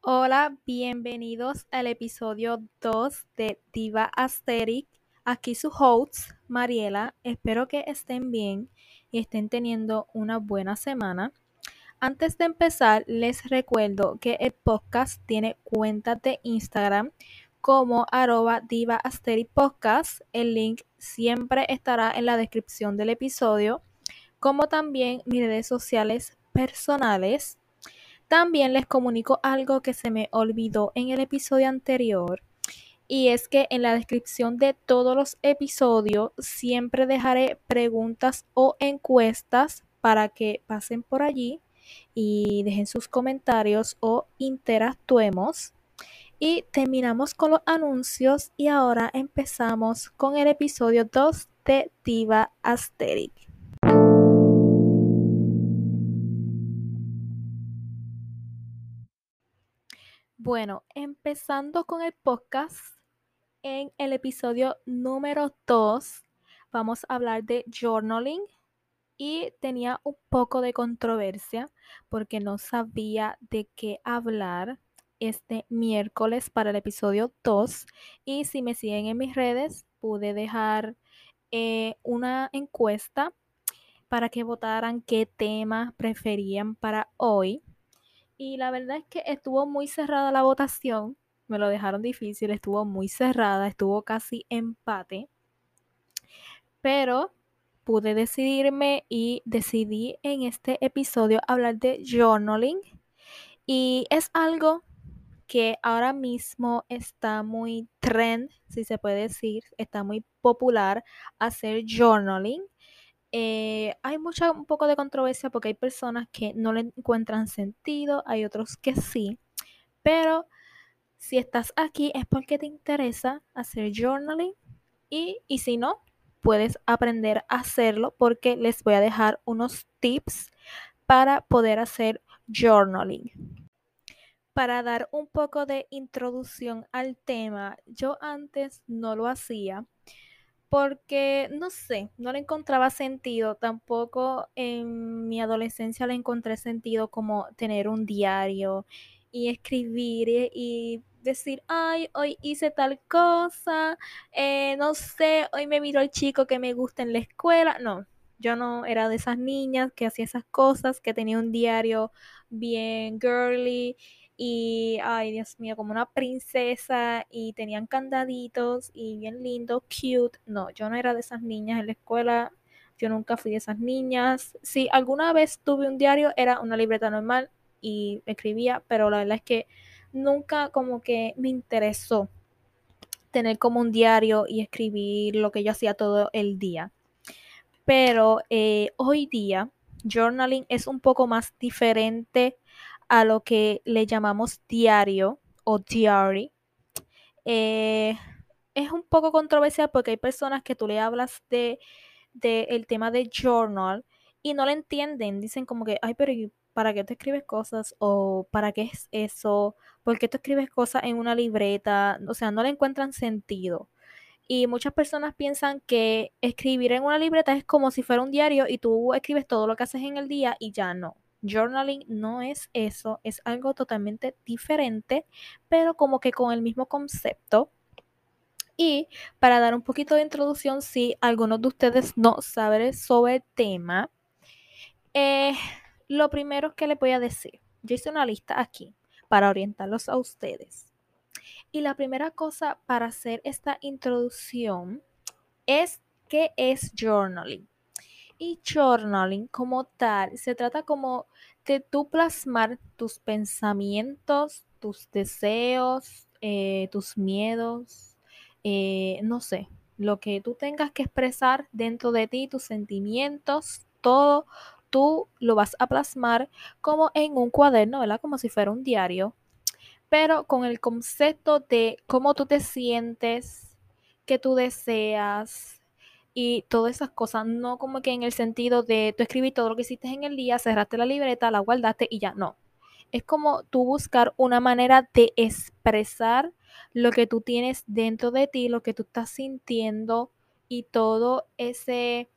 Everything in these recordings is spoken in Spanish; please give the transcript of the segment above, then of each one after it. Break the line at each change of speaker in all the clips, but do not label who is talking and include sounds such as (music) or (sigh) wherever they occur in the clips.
Hola, bienvenidos al episodio 2 de Diva Aesthetic. Aquí su host, Mariela. Espero que estén bien y estén teniendo una buena semana. Antes de empezar, les recuerdo que el podcast tiene cuenta de Instagram como arroba Diva Aesthetic Podcast. El link siempre estará en la descripción del episodio, como también mis redes sociales personales también les comunico algo que se me olvidó en el episodio anterior. Y es que en la descripción de todos los episodios siempre dejaré preguntas o encuestas para que pasen por allí y dejen sus comentarios o interactuemos. Y terminamos con los anuncios y ahora empezamos con el episodio 2 de Diva Aesthetic. Bueno, empezando con el podcast, en el episodio número 2 vamos a hablar de journaling y tenía un poco de controversia porque no sabía de qué hablar este miércoles para el episodio 2 y si me siguen en mis redes pude dejar eh, una encuesta para que votaran qué tema preferían para hoy y la verdad es que estuvo muy cerrada la votación. Me lo dejaron difícil, estuvo muy cerrada, estuvo casi empate. Pero pude decidirme y decidí en este episodio hablar de journaling. Y es algo que ahora mismo está muy trend, si se puede decir, está muy popular hacer journaling. Eh, hay mucha, un poco de controversia porque hay personas que no le encuentran sentido, hay otros que sí, pero si estás aquí es porque te interesa hacer journaling y, y si no, puedes aprender a hacerlo porque les voy a dejar unos tips para poder hacer journaling. Para dar un poco de introducción al tema, yo antes no lo hacía porque no sé, no le encontraba sentido, tampoco en mi adolescencia le encontré sentido como tener un diario y escribir y, decir, ay, hoy hice tal cosa, eh, no sé, hoy me miró el chico que me gusta en la escuela, no, yo no era de esas niñas que hacía esas cosas, que tenía un diario bien girly y, ay, Dios mío, como una princesa y tenían candaditos y bien lindo, cute. No, yo no era de esas niñas en la escuela, yo nunca fui de esas niñas. Si alguna vez tuve un diario, era una libreta normal y escribía, pero la verdad es que nunca como que me interesó tener como un diario y escribir lo que yo hacía todo el día. Pero eh, hoy día, journaling es un poco más diferente a lo que le llamamos diario o diary. Eh, es un poco controversial porque hay personas que tú le hablas de, el tema de journal y no le entienden. Dicen como que, ay, pero ¿para qué te escribes cosas? ¿O para qué es eso? ¿Por qué tú escribes cosas en una libreta? O sea, no le encuentran sentido. Y muchas personas piensan que escribir en una libreta es como si fuera un diario y tú escribes todo lo que haces en el día y ya no. Journaling no es eso, es algo totalmente diferente, pero como que con el mismo concepto. Y para dar un poquito de introducción, si algunos de ustedes no saben sobre el tema, eh, lo primero que les voy a decir, yo hice una lista aquí para orientarlos a ustedes. Y la primera cosa para hacer esta introducción es qué es journaling. Y journaling como tal se trata como de tú plasmar tus pensamientos, tus deseos, eh, tus miedos, eh, no sé, lo que tú tengas que expresar dentro de ti, tus sentimientos, todo tú lo vas a plasmar como en un cuaderno, ¿verdad? Como si fuera un diario, pero con el concepto de cómo tú te sientes, qué tú deseas, y todas esas cosas, no como que en el sentido de tú escribí todo lo que hiciste en el día, cerraste la libreta, la guardaste y ya, no. Es como tú buscar una manera de expresar lo que tú tienes dentro de ti, lo que tú estás sintiendo y todo ese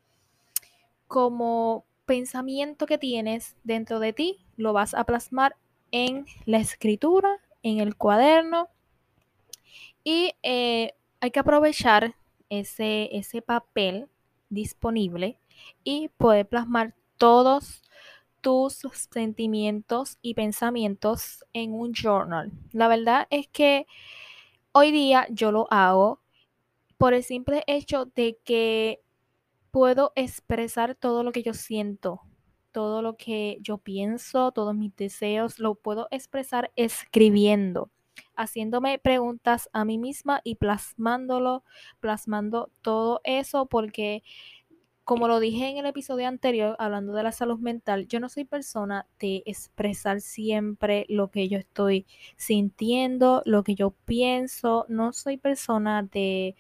como pensamiento que tienes dentro de ti, lo vas a plasmar en la escritura, en el cuaderno. Y eh, hay que aprovechar ese, ese papel disponible y poder plasmar todos tus sentimientos y pensamientos en un journal. La verdad es que hoy día yo lo hago por el simple hecho de que puedo expresar todo lo que yo siento, todo lo que yo pienso, todos mis deseos, lo puedo expresar escribiendo, haciéndome preguntas a mí misma y plasmándolo, plasmando todo eso, porque como lo dije en el episodio anterior, hablando de la salud mental, yo no soy persona de expresar siempre lo que yo estoy sintiendo, lo que yo pienso, no soy persona de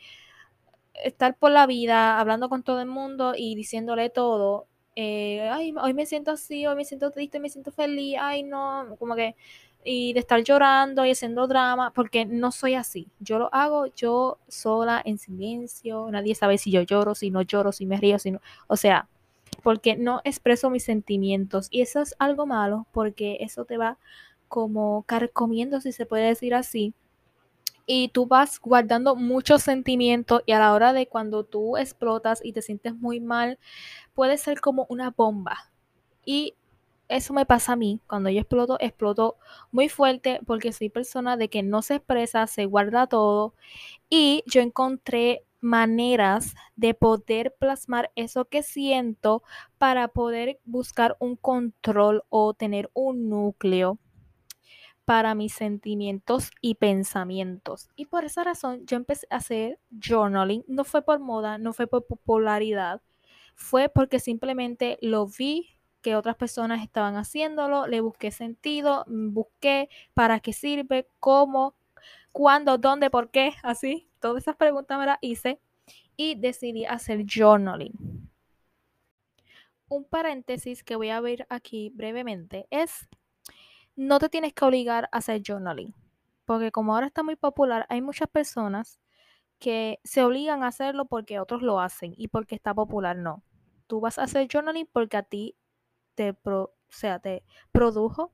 estar por la vida hablando con todo el mundo y diciéndole todo. Eh, ay, hoy me siento así, hoy me siento triste, me siento feliz, ay, no, como que, y de estar llorando y haciendo drama, porque no soy así. Yo lo hago yo sola, en silencio, nadie sabe si yo lloro, si no lloro, si me río, si no, o sea, porque no expreso mis sentimientos y eso es algo malo porque eso te va como carcomiendo, si se puede decir así, y tú vas guardando muchos sentimientos y a la hora de cuando tú explotas y te sientes muy mal, puede ser como una bomba. Y eso me pasa a mí. Cuando yo exploto, exploto muy fuerte porque soy persona de que no se expresa, se guarda todo. Y yo encontré maneras de poder plasmar eso que siento para poder buscar un control o tener un núcleo para mis sentimientos y pensamientos. Y por esa razón yo empecé a hacer journaling. No fue por moda, no fue por popularidad, fue porque simplemente lo vi que otras personas estaban haciéndolo, le busqué sentido, mm, busqué para qué sirve, cómo, cuándo, dónde, por qué, así. Todas esas preguntas me las hice y decidí hacer journaling. Un paréntesis que voy a ver aquí brevemente es no te tienes que obligar a hacer journaling, porque como ahora está muy popular, hay muchas personas que se obligan a hacerlo porque otros lo hacen y porque está popular, no. Tú vas a hacer journaling porque a ti te, pro, sea, te produjo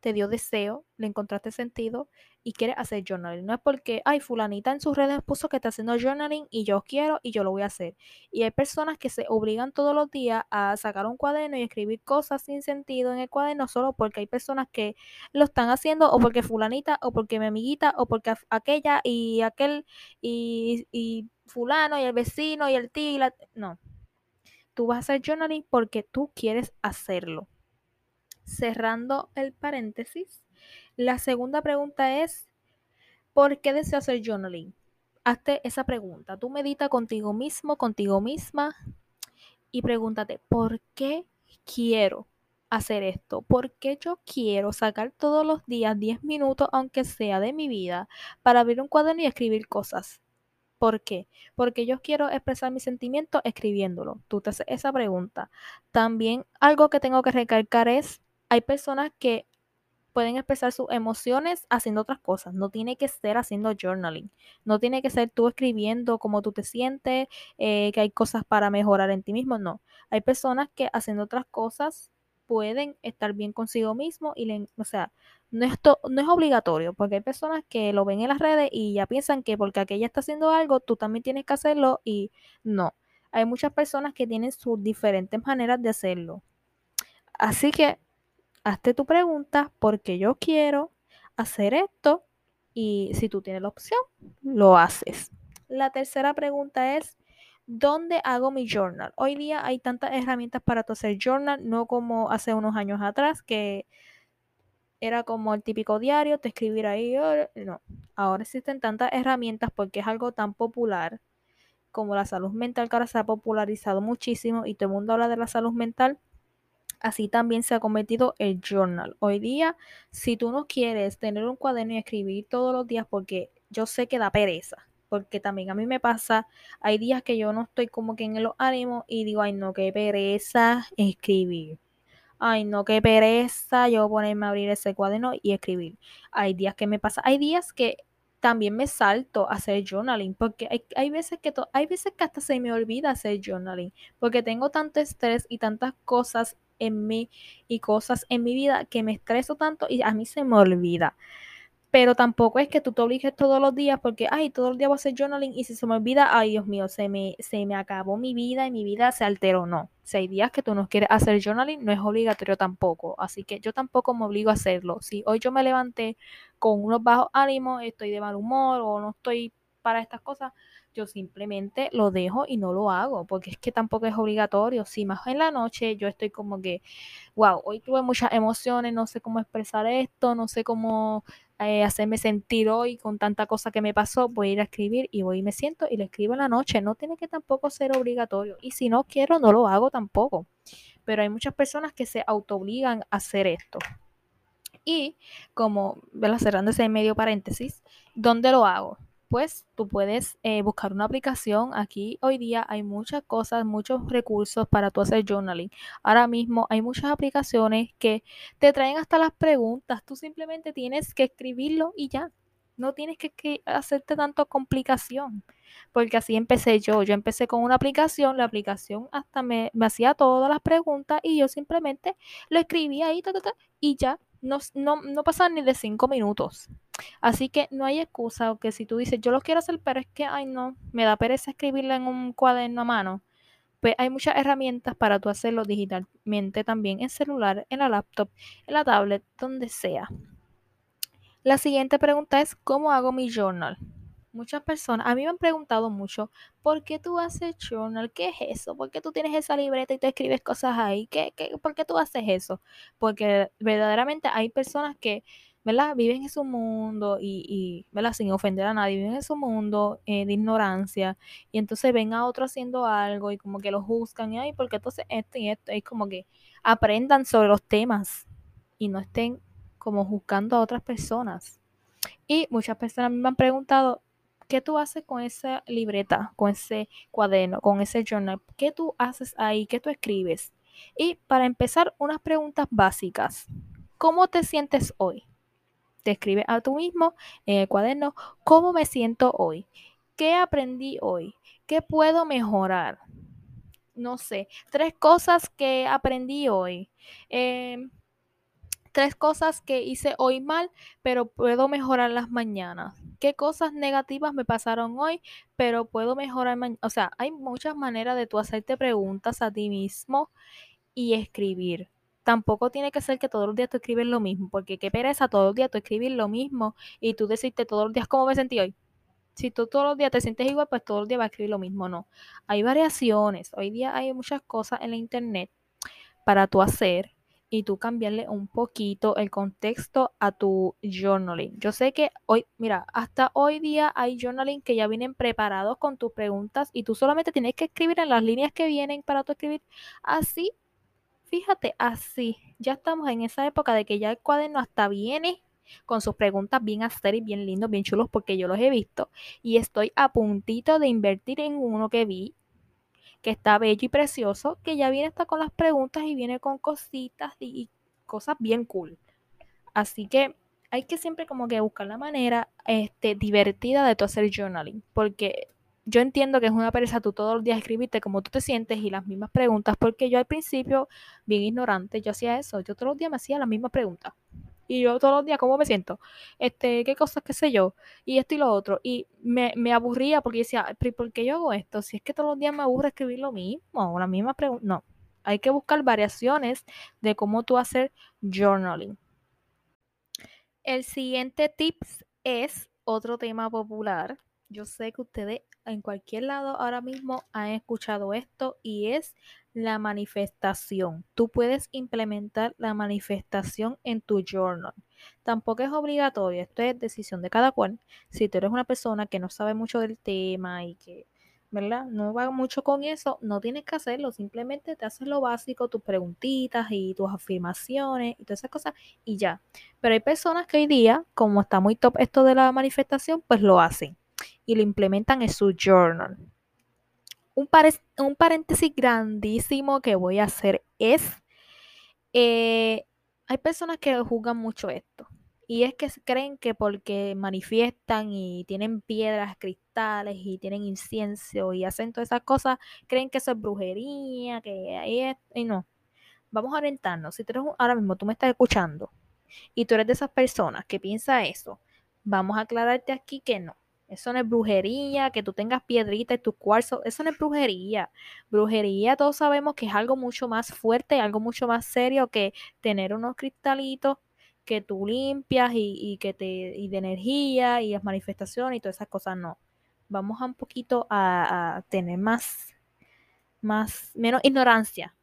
te dio deseo, le encontraste sentido y quieres hacer journaling. No es porque, ay, fulanita en sus redes puso que está haciendo journaling y yo quiero y yo lo voy a hacer. Y hay personas que se obligan todos los días a sacar un cuaderno y escribir cosas sin sentido en el cuaderno solo porque hay personas que lo están haciendo o porque fulanita o porque mi amiguita o porque aquella y aquel y, y fulano y el vecino y el tío y la... No. Tú vas a hacer journaling porque tú quieres hacerlo cerrando el paréntesis, la segunda pregunta es, ¿por qué deseo hacer journaling? Hazte esa pregunta. Tú medita contigo mismo, contigo misma y pregúntate, ¿por qué quiero hacer esto? ¿Por qué yo quiero sacar todos los días 10 minutos, aunque sea de mi vida, para abrir un cuaderno y escribir cosas? ¿Por qué? Porque yo quiero expresar mis sentimientos escribiéndolo. Tú te haces esa pregunta. También algo que tengo que recalcar es hay personas que pueden expresar sus emociones haciendo otras cosas. No tiene que ser haciendo journaling. No tiene que ser tú escribiendo cómo tú te sientes, eh, que hay cosas para mejorar en ti mismo. No. Hay personas que haciendo otras cosas pueden estar bien consigo mismo y le, o sea, no es, no es obligatorio, porque hay personas que lo ven en las redes y ya piensan que porque aquella está haciendo algo, tú también tienes que hacerlo y no. Hay muchas personas que tienen sus diferentes maneras de hacerlo. Así que hazte tu pregunta porque yo quiero hacer esto y si tú tienes la opción, lo haces. La tercera pregunta es, ¿dónde hago mi journal? Hoy día hay tantas herramientas para tu hacer journal, no como hace unos años atrás que era como el típico diario, te escribir ahí, no. Ahora existen tantas herramientas porque es algo tan popular como la salud mental que ahora se ha popularizado muchísimo y todo el mundo habla de la salud mental Así también se ha convertido el journal. Hoy día, si tú no quieres tener un cuaderno y escribir todos los días, porque yo sé que da pereza, porque también a mí me pasa, hay días que yo no estoy como que en los ánimos y digo, ay no, qué pereza escribir. Ay no, qué pereza yo ponerme a abrir ese cuaderno y escribir. Hay días que me pasa, hay días que también me salto a hacer journaling, porque hay, hay veces que hay veces que hasta se me olvida hacer journaling, porque tengo tanto estrés y tantas cosas en mí y cosas en mi vida que me estreso tanto y a mí se me olvida pero tampoco es que tú te obligues todos los días porque, ay, todos los días voy a hacer journaling y si se me olvida, ay, Dios mío, se me, se me acabó mi vida y mi vida se alteró. No, si hay días que tú no quieres hacer journaling, no es obligatorio tampoco. Así que yo tampoco me obligo a hacerlo. Si hoy yo me levanté con unos bajos ánimos, estoy de mal humor o no estoy para estas cosas, yo simplemente lo dejo y no lo hago, porque es que tampoco es obligatorio. Si más en la noche yo estoy como que, wow, hoy tuve muchas emociones, no sé cómo expresar esto, no sé cómo eh, hacerme sentir hoy con tanta cosa que me pasó, voy a ir a escribir y voy y me siento y lo escribo en la noche. No tiene que tampoco ser obligatorio. Y si no quiero, no lo hago tampoco. Pero hay muchas personas que se autoobligan a hacer esto. Y como, cerrando ese medio paréntesis, ¿dónde lo hago? Pues tú puedes eh, buscar una aplicación. Aquí hoy día hay muchas cosas, muchos recursos para tú hacer journaling. Ahora mismo hay muchas aplicaciones que te traen hasta las preguntas. Tú simplemente tienes que escribirlo y ya. No tienes que, hacerte tanto complicación. Porque así empecé yo. Yo empecé con una aplicación. La aplicación hasta me, hacía todas las preguntas y yo simplemente lo escribía ahí y ya. No, no, no pasan ni de cinco minutos. Así que no hay excusa o que si tú dices, yo lo quiero hacer, pero es que, ay no, me da pereza escribirla en un cuaderno a mano. Pues hay muchas herramientas para tú hacerlo digitalmente también, en celular, en la laptop, en la tablet, donde sea. La siguiente pregunta es, ¿cómo hago mi journal? Muchas personas, a mí me han preguntado mucho, ¿por qué tú haces journal? ¿Qué es eso? ¿Por qué tú tienes esa libreta y te escribes cosas ahí? ¿Qué, qué, ¿Por qué tú haces eso? Porque verdaderamente hay personas que ¿verdad? Viven en su mundo y, y ¿verdad? Sin ofender a nadie, viven en su mundo eh, de ignorancia y entonces ven a otro haciendo algo y como que lo juzgan y, ay, porque entonces esto y esto? Es como que aprendan sobre los temas y no estén como juzgando a otras personas. Y muchas personas me han preguntado, ¿qué tú haces con esa libreta, con ese cuaderno, con ese journal? ¿Qué tú haces ahí? ¿Qué tú escribes? Y para empezar, unas preguntas básicas. ¿Cómo te sientes hoy? te escribes a tú mismo en el cuaderno cómo me siento hoy, qué aprendí hoy, qué puedo mejorar. No sé, tres cosas que aprendí hoy. Em, tres cosas que hice hoy mal, pero puedo mejorar las mañanas. ¿Qué cosas negativas me pasaron hoy, pero puedo mejorar mañana? O sea, hay muchas maneras de tú hacerte preguntas a ti mismo y escribir tampoco tiene que ser que todos los días tú escribes lo mismo, porque qué pereza todos los días tú escribes lo mismo y tú decirte todos los días cómo me sentí hoy. Si tú todos los días te sientes igual, pues todos los días vas a escribir lo mismo, no. Hay variaciones. Hoy día hay muchas cosas en la internet para tú hacer y tú cambiarle un poquito el contexto a tu journaling. Yo sé que hoy, mira, hasta hoy día hay journaling que ya vienen preparados con tus preguntas y tú solamente tienes que escribir en las líneas que vienen para tú escribir así Fíjate, así, ya estamos en esa época de que ya el cuaderno hasta viene con sus preguntas bien y bien lindos, bien chulos, porque yo los he visto. Y estoy a puntito de invertir en uno que vi, que está bello y precioso, que ya viene hasta con las preguntas y viene con cositas y, cosas bien cool. Así que hay que siempre como que buscar la manera este, divertida de tu hacer journaling, porque yo entiendo que es una pereza tú todos los días escribirte cómo tú te sientes y las mismas preguntas, porque yo al principio, bien ignorante, yo hacía eso, yo todos los días me hacía las mismas preguntas. Y yo todos los días, ¿cómo me siento? Este, ¿qué cosas, qué sé yo? Y esto y lo otro. Y me, me aburría porque decía, ¿por qué yo hago esto? Si es que todos los días me aburre escribir lo mismo, la misma pregunta. No, hay que buscar variaciones de cómo tú hacer journaling. El siguiente tips es otro tema popular. Yo sé que ustedes en cualquier lado ahora mismo han escuchado esto y es la manifestación. Tú puedes implementar la manifestación en tu journal. Tampoco es obligatorio, esto es decisión de cada cual. Si tú eres una persona que no sabe mucho del tema y que, ¿verdad? No va mucho con eso, no tienes que hacerlo, simplemente te haces lo básico, tus preguntitas y tus afirmaciones y todas esas cosas y ya. Pero hay personas que hoy día, como está muy top esto de la manifestación, pues lo hacen y lo implementan en su journal. Un, un paréntesis grandísimo que voy a hacer es, eh, hay personas que juzgan mucho esto Y es que creen que porque manifiestan y tienen piedras, cristales y tienen incienso y hacen todas esas cosas, creen que eso es brujería, que ahí es, y no. Vamos a orientarnos. Si tú ahora mismo tú me estás escuchando y tú eres de esas personas que piensa eso, vamos a aclararte aquí que no. Eso no es brujería, que tú tengas piedrita en tu cuarzo, eso no es brujería. Brujería todos sabemos que es algo mucho más fuerte, algo mucho más serio que tener unos cristalitos que tú limpias y, que te y de energía y las manifestaciones y todas esas cosas no. Vamos a un poquito a, a tener más, más, menos ignorancia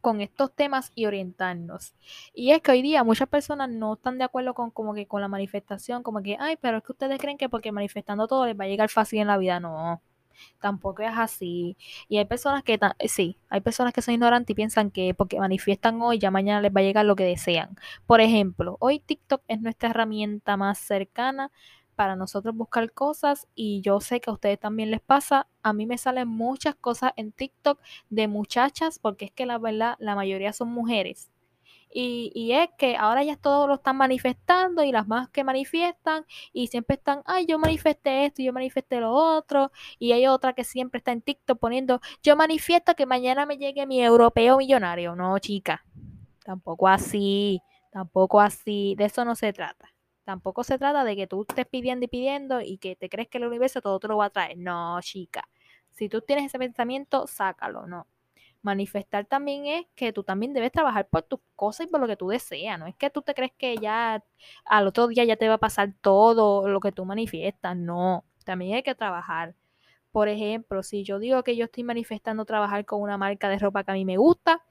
con estos temas y orientarnos. Y es que hoy día muchas personas no están de acuerdo con como que con la manifestación, como que, ay, pero es que ustedes creen que porque manifestando todo les va a llegar fácil en la vida. No, tampoco es así. Y hay personas que, sí, hay personas que son ignorantes y piensan que porque manifiestan hoy, ya mañana les va a llegar lo que desean. Por ejemplo, hoy TikTok es nuestra herramienta más cercana para nosotros buscar cosas y yo sé que a ustedes también les pasa. A mí me salen muchas cosas en TikTok de muchachas porque es que la verdad la mayoría son mujeres. Y, y, es que ahora ya todos lo están manifestando y las más que manifiestan y siempre están, ay, yo manifesté esto, yo manifesté lo otro. Y hay otra que siempre está en TikTok poniendo, yo manifiesto que mañana me llegue mi europeo millonario. No, chica, tampoco así, tampoco así, de eso no se trata. Tampoco se trata de que tú estés pidiendo y pidiendo y que te crees que el universo todo te lo va a traer. No, chica. Si tú tienes ese pensamiento, sácalo, no. Manifestar también es que tú también debes trabajar por tus cosas y por lo que tú deseas. No es que tú te crees que ya al otro día ya te va a pasar todo lo que tú manifiestas. No, también hay que trabajar. Por ejemplo, si yo digo que yo estoy manifestando trabajar con una marca de ropa que a mí me gusta,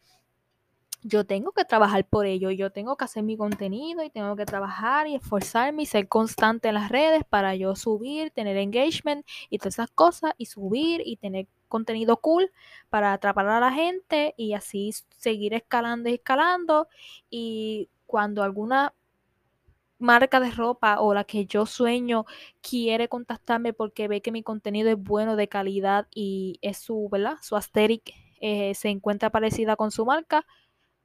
yo tengo que trabajar por ello, yo tengo que hacer mi contenido y tengo que trabajar y esforzarme y ser constante en las redes para yo subir, tener engagement y todas esas cosas y subir y tener contenido cool para atrapar a la gente y así seguir escalando y escalando y cuando alguna marca de ropa o la que yo sueño quiere contactarme porque ve que mi contenido es bueno, de calidad y es su, ¿verdad? Su aesthetic eh, se encuentra parecida con su marca,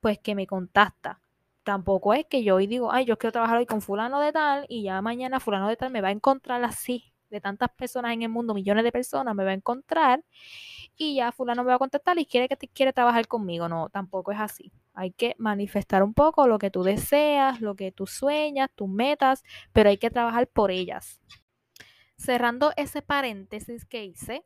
pues que me contacta. Tampoco es que yo hoy digo, ay, yo quiero trabajar hoy con fulano de tal y ya mañana fulano de tal me va a encontrar así, de tantas personas en el mundo, millones de personas me va a encontrar y ya fulano me va a contactar y quiere que te quiere trabajar conmigo. No, tampoco es así. Hay que manifestar un poco lo que tú deseas, lo que tú sueñas, tus metas, pero hay que trabajar por ellas. Cerrando ese paréntesis que hice,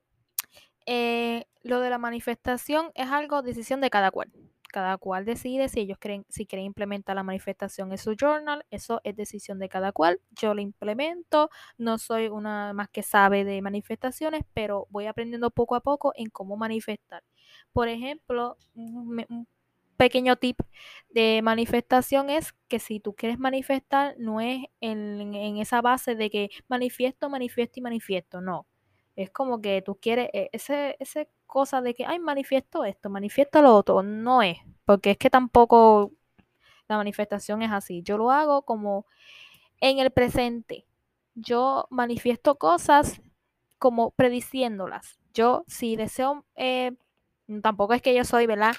eh, lo de la manifestación es algo decisión de cada cual cada cual decide si ellos creen, si quieren implementar la manifestación en su journal, eso es decisión de cada cual. Yo lo implemento, no soy una más que sabe de manifestaciones, pero voy aprendiendo poco a poco en cómo manifestar. Por ejemplo, un pequeño tip de manifestación es que si tú quieres manifestar, no es en, en esa base de que manifiesto, manifiesto y manifiesto, no. Es como que tú quieres, e, ese, ese cosa de que, ay, manifiesto esto, manifiesto lo otro, no es, porque es que tampoco la manifestación es así. Yo lo hago como en el presente. Yo manifiesto cosas como prediciéndolas. Yo, si deseo, eh, tampoco es que yo soy, ¿verdad?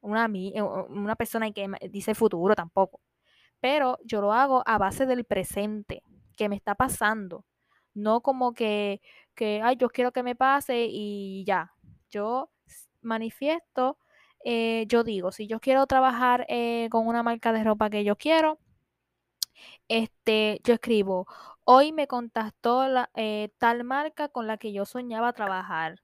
Una, eh, una persona que dice futuro, tampoco. Pero yo lo hago a base del presente, que me está pasando. No como que que, ay, yo quiero que me pase y ya. Yo manifiesto, eh, yo digo, si yo quiero trabajar eh, con una marca de ropa que yo quiero, este, yo escribo, hoy me contactó la, eh, tal marca con la que yo soñaba trabajar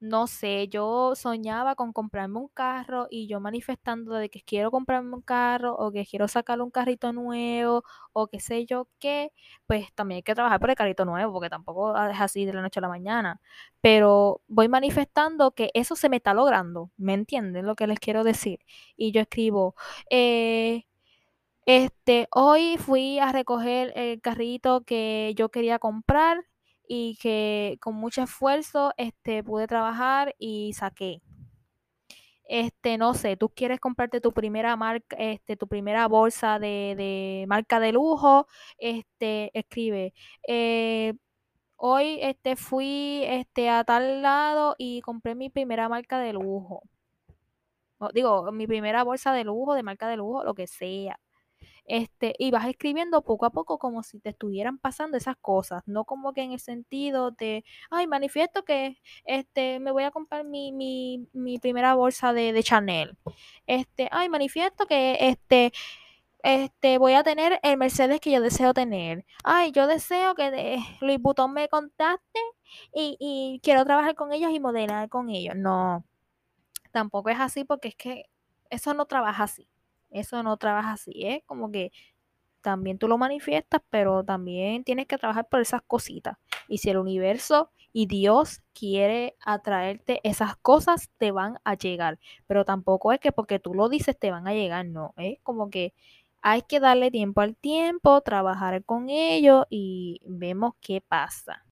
no sé, yo soñaba con comprarme un carro y yo manifestando de que quiero comprarme un carro o que quiero sacar un carrito nuevo o qué sé yo qué, pues también hay que trabajar por el carrito nuevo porque tampoco es así de la noche a la mañana. Pero voy manifestando que eso se me está logrando, ¿me entienden lo que les quiero decir? Y yo escribo, eh, este, hoy fui a recoger el carrito que yo quería comprar y que con mucho esfuerzo este, pude trabajar y saqué. Este, no sé, tú quieres comprarte tu primera marca, este, tu primera bolsa de, marca de lujo, este, escribe, eh, hoy este, fui este, a tal lado y compré mi primera marca de lujo. digo, mi primera bolsa de lujo, de marca de lujo, lo que sea. Este, y vas escribiendo poco a poco como si te estuvieran pasando esas cosas, no como que en el sentido de, ay, manifiesto que este, me voy a comprar mi, mi, primera bolsa de, Chanel. Este, ay, manifiesto que este, este, voy a tener el Mercedes que yo deseo tener. Ay, yo deseo que Luis Butón me contacte y quiero trabajar con ellos y modelar con ellos. No, tampoco es así porque es que eso no trabaja así. Eso no trabaja así, ¿eh? Como que también tú lo manifiestas, pero también tienes que trabajar por esas cositas. Y si el universo y Dios quiere atraerte esas cosas, te van a llegar. Pero tampoco es que porque tú lo dices te van a llegar, no. Es como que hay que darle tiempo al tiempo, trabajar con ello y vemos qué pasa.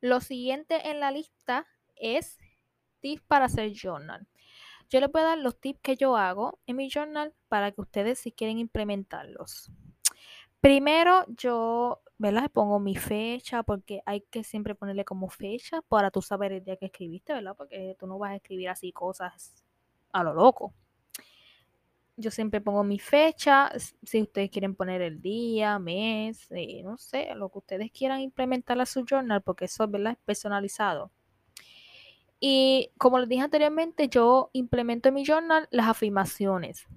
Lo siguiente en la lista es tips para hacer journal. Yo les voy a dar los tips que yo hago en mi journal para que ustedes si quieren implementarlos. Primero yo, ¿verdad? Pongo mi fecha porque hay que siempre ponerle como fecha para tú saber el día que escribiste, ¿verdad? Porque tú no vas a escribir así cosas a lo loco. Yo siempre pongo mi fecha, si ustedes quieren poner el día, mes, eh, no sé, lo que ustedes quieran implementar a su journal, porque eso, ¿verdad? Es personalizado. Y como les dije anteriormente, yo implemento en mi journal las afirmaciones.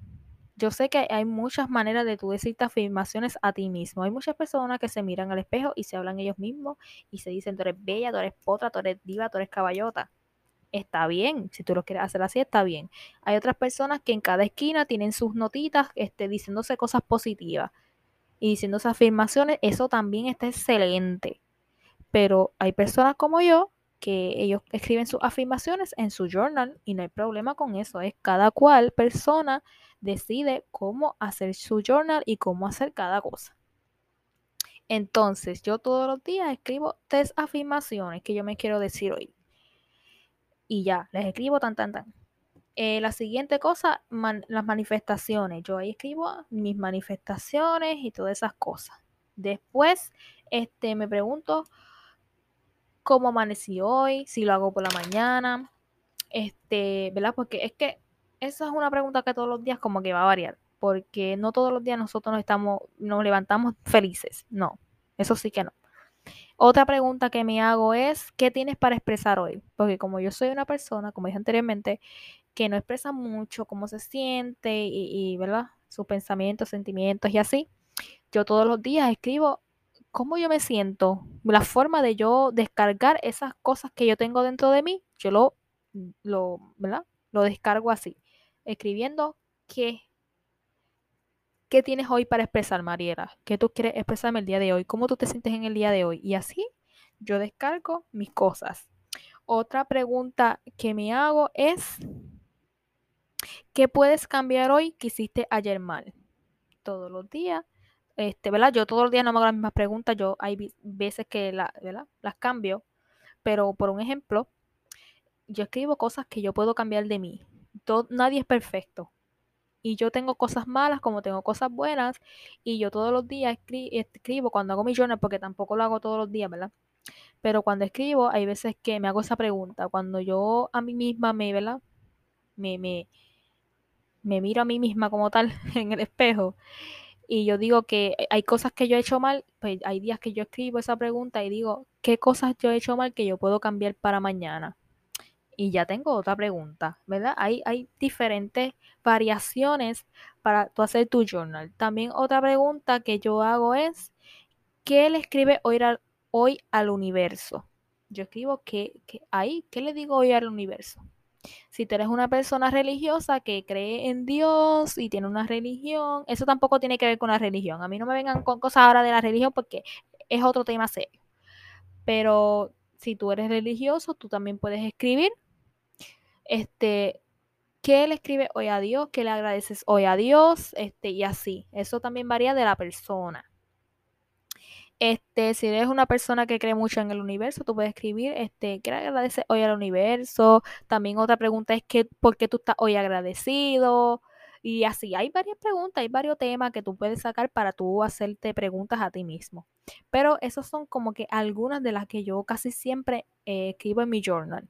Yo sé que hay muchas maneras de tú decirte afirmaciones a ti mismo. Hay muchas personas que se miran al espejo y se hablan ellos mismos y se dicen, tú eres bella, tú eres potra, tú eres diva, tú eres caballota. Está bien, si tú lo quieres hacer así, está bien. Hay otras personas que en cada esquina tienen sus notitas este, diciéndose cosas positivas y diciéndose afirmaciones. Eso también está excelente. Pero hay personas como yo que ellos escriben sus afirmaciones en su journal y no hay problema con eso. Es cada cual persona decide cómo hacer su journal y cómo hacer cada cosa. Entonces, yo todos los días escribo tres afirmaciones que yo me quiero decir hoy. Y ya, les escribo tan, tan, tan. Eh, la siguiente cosa, las manifestaciones. Yo ahí escribo mis manifestaciones y todas esas cosas. Después, este, me pregunto cómo amanecí hoy, si lo hago por la mañana, este, ¿verdad? Porque es que esa es una pregunta que todos los días como que va a variar, porque no todos los días nosotros nos estamos, nos levantamos felices, no, eso sí que no. Otra pregunta que me hago es, ¿qué tienes para expresar hoy? Porque como yo soy una persona, como dije anteriormente, que no expresa mucho cómo se siente y, y ¿verdad? Sus pensamientos, sentimientos y así, yo todos los días escribo cómo yo me siento, la forma de yo descargar esas cosas que yo tengo dentro de mí, yo lo, lo, ¿verdad? lo descargo así, escribiendo qué, qué tienes hoy para expresar, Mariela, qué tú quieres expresarme el día de hoy, cómo tú te sientes en el día de hoy. Y así yo descargo mis cosas. Otra pregunta que me hago es, ¿qué puedes cambiar hoy que hiciste ayer mal? Todos los días este, ¿verdad? Yo todos los días no me hago las mismas preguntas, yo hay veces que la, las cambio, pero por un ejemplo, yo escribo cosas que yo puedo cambiar de mí. nadie es perfecto. Y yo tengo cosas malas como tengo cosas buenas. Y yo todos los días escribo cuando hago mi journal, porque tampoco lo hago todos los días, ¿verdad? Pero cuando escribo, hay veces que me hago esa pregunta. Cuando yo a mí misma me, ¿verdad? Me, me, me miro a mí misma como tal (laughs) en el espejo y yo digo que hay cosas que yo he hecho mal, pues hay días que yo escribo esa pregunta y digo, ¿qué cosas yo he hecho mal que yo puedo cambiar para mañana? Y ya tengo otra pregunta, ¿verdad? Hay, hay diferentes variaciones para tú hacer tu journal. También otra pregunta que yo hago es, ¿qué le escribe hoy al, hoy al universo? Yo escribo que, que ahí, ¿qué le digo hoy al universo? Si tú eres una persona religiosa que cree en Dios y tiene una religión, eso tampoco tiene que ver con la religión. A mí no me vengan con cosas ahora de la religión porque es otro tema serio. Pero si tú eres religioso, tú también puedes escribir este qué le escribe hoy a Dios, qué le agradeces hoy a Dios, este y así. Eso también varía de la persona. Este, si eres una persona que cree mucho en el universo, tú puedes escribir, este, ¿qué agradecer hoy al universo? También otra pregunta es que, ¿por qué tú estás hoy agradecido? Y así, hay varias preguntas, hay varios temas que tú puedes sacar para tú hacerte preguntas a ti mismo. Pero esas son como que algunas de las que yo casi siempre eh, escribo en mi journal.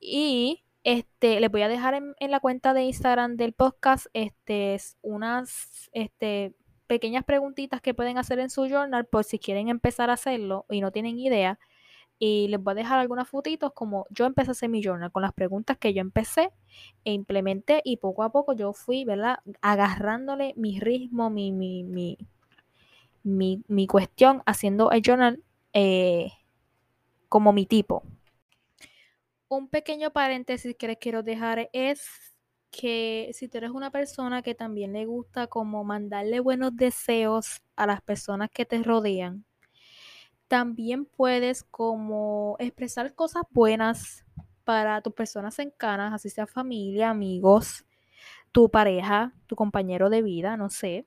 Y Este, les voy a dejar en, en la cuenta de Instagram del podcast este, unas este, pequeñas preguntitas que pueden hacer en su journal por si quieren empezar a hacerlo y no tienen idea. Y les voy a dejar algunas fotitos como yo empecé a hacer mi journal con las preguntas que yo empecé e implementé y poco a poco yo fui, ¿verdad? Agarrándole mi ritmo, mi, mi, mi, mi, mi cuestión, haciendo el journal eh, como mi tipo. Un pequeño paréntesis que les quiero dejar es que si tú eres una persona que también le gusta como mandarle buenos deseos a las personas que te rodean, también puedes como expresar cosas buenas para tus personas cercanas, así sea familia, amigos, tu pareja, tu compañero de vida, no sé.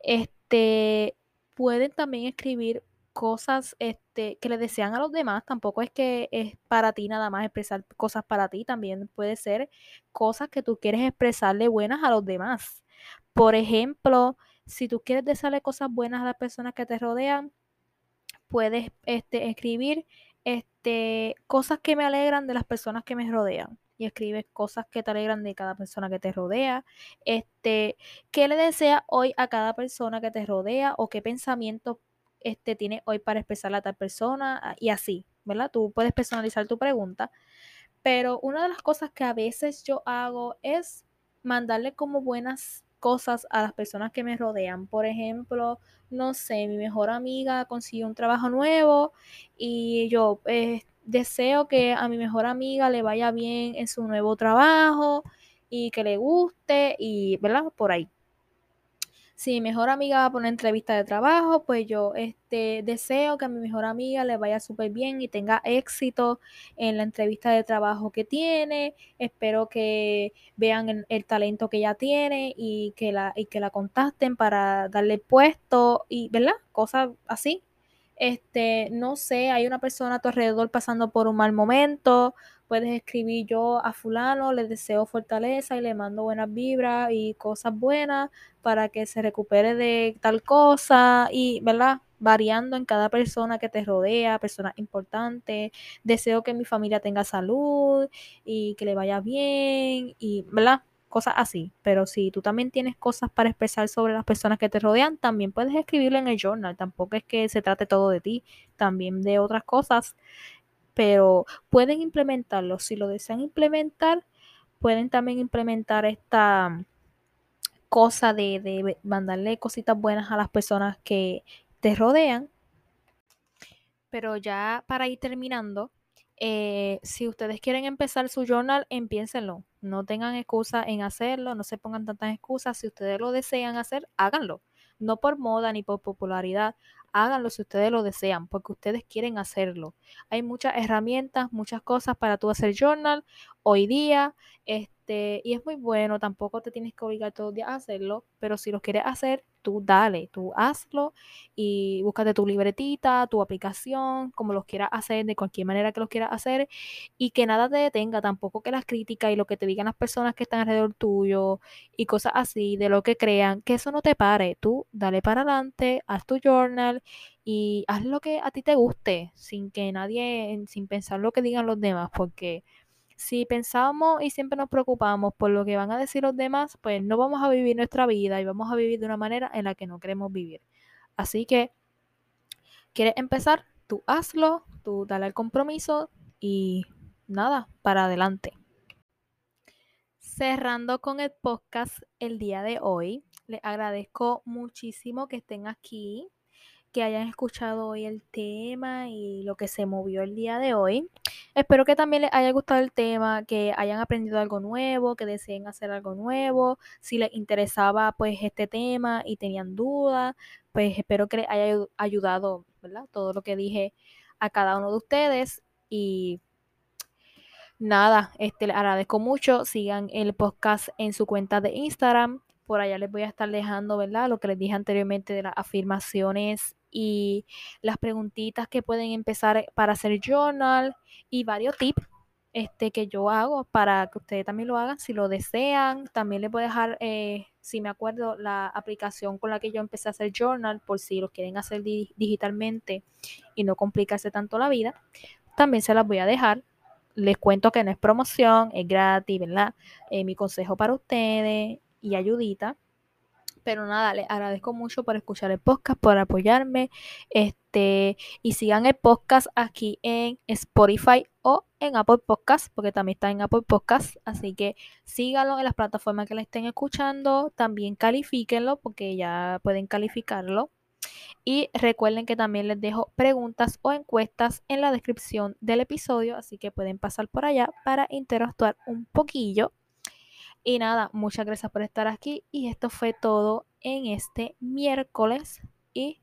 Este, pueden también escribir cosas este, que le desean a los demás. Tampoco es que es para ti nada más expresar cosas para ti. También puede ser cosas que tú quieres expresarle buenas a los demás. Por ejemplo, si tú quieres desearle cosas buenas a las personas que te rodean, puedes este, escribir este, cosas que me alegran de las personas que me rodean. Y escribes cosas que te alegran de cada persona que te rodea. Este, ¿qué le desea hoy a cada persona que te rodea? O qué pensamiento este, tiene hoy para expresarle a tal persona. Ah, y así, ¿verdad? Tú puedes personalizar tu pregunta. Pero una de las cosas que a veces yo hago es mandarle como buenas cosas a las personas que me rodean. Por ejemplo, no sé, mi mejor amiga consiguió un trabajo nuevo y yo eh, deseo que a mi mejor amiga le vaya bien en su nuevo trabajo y que le guste y, ¿verdad? Por ahí si mi mejor amiga va a poner entrevista de trabajo, pues yo este, deseo que a mi mejor amiga le vaya súper bien y tenga éxito en la entrevista de trabajo que tiene. Espero que vean el, talento que ella tiene y que, la, y que la contacten para darle puesto y, ¿verdad? Cosas así. Este, no sé, hay una persona a tu alrededor pasando por un mal momento, puedes escribir yo a fulano, le deseo fortaleza y le mando buenas vibras y cosas buenas para que se recupere de tal cosa y, ¿verdad? Variando en cada persona que te rodea, personas importantes. Deseo que mi familia tenga salud y que le vaya bien y, ¿verdad? Cosas así. Pero si tú también tienes cosas para expresar sobre las personas que te rodean, también puedes escribirlo en el journal. Tampoco es que se trate todo de ti, también de otras cosas pero pueden implementarlo. Si lo desean implementar, pueden también implementar esta cosa de, de mandarle cositas buenas a las personas que te rodean. Pero ya para ir terminando, eh, si ustedes quieren empezar su journal, empiénsenlo. No tengan excusa en hacerlo, no se pongan tantas excusas. Si ustedes lo desean hacer, háganlo. No por moda ni por popularidad, háganlo si ustedes lo desean, porque ustedes quieren hacerlo. Hay muchas herramientas, muchas cosas para tú hacer journal hoy día, este, y es muy bueno, tampoco te tienes que obligar todos los días a hacerlo, pero si lo quieres hacer, tú dale, tú hazlo y búscate tu libretita, tu aplicación, como los quieras hacer, de cualquier manera que los quieras hacer y que nada te detenga, tampoco que las críticas y lo que te digan las personas que están alrededor tuyo y cosas así, de lo que crean, que eso no te pare, tú dale para adelante, haz tu journal y haz lo que a ti te guste, sin que nadie, sin pensar lo que digan los demás, porque si pensamos y siempre nos preocupamos por lo que van a decir los demás, pues no vamos a vivir nuestra vida y vamos a vivir de una manera en la que no queremos vivir. Así que, ¿quieres empezar? Tú hazlo, tú dale el compromiso y nada, para adelante. Cerrando con el podcast el día de hoy, les agradezco muchísimo que estén aquí que hayan escuchado hoy el tema y lo que se movió el día de hoy. Espero que también les haya gustado el tema, que hayan aprendido algo nuevo, que deseen hacer algo nuevo. Si les interesaba pues este tema y tenían dudas, pues espero que les haya ayudado, ¿verdad? Todo lo que dije a cada uno de ustedes y nada, este les agradezco mucho. Sigan el podcast en su cuenta de Instagram. Por allá les voy a estar dejando, ¿verdad? Lo que les dije anteriormente de las afirmaciones y las preguntitas que pueden empezar para hacer journal y varios tips este, que yo hago para que ustedes también lo hagan si lo desean. También les voy a dejar, eh, si me acuerdo, la aplicación con la que yo empecé a hacer journal por si lo quieren hacer digitalmente y no complicarse tanto la vida. También se las voy a dejar. les cuento que no es promoción, es gratis, ¿verdad? Eh, mi consejo para ustedes y ayudita. Pero nada, les agradezco mucho por escuchar el podcast, por apoyarme. Este, y sigan el podcast aquí en Spotify o en Apple Podcast, porque también está en Apple Podcast. Así que síganlo en las plataformas que le estén escuchando. También califíquenlo, porque ya pueden calificarlo. Y recuerden que también les dejo preguntas o encuestas en la descripción del episodio, así que pueden pasar por allá para interactuar un poquillo. Y nada, muchas gracias por estar aquí y esto fue todo en este miércoles y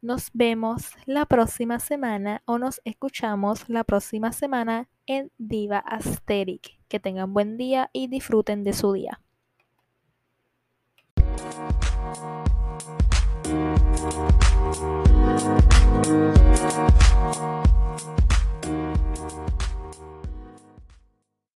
nos vemos la próxima semana o nos escuchamos la próxima semana en Diva Asteric. Que tengan buen día y disfruten de su día.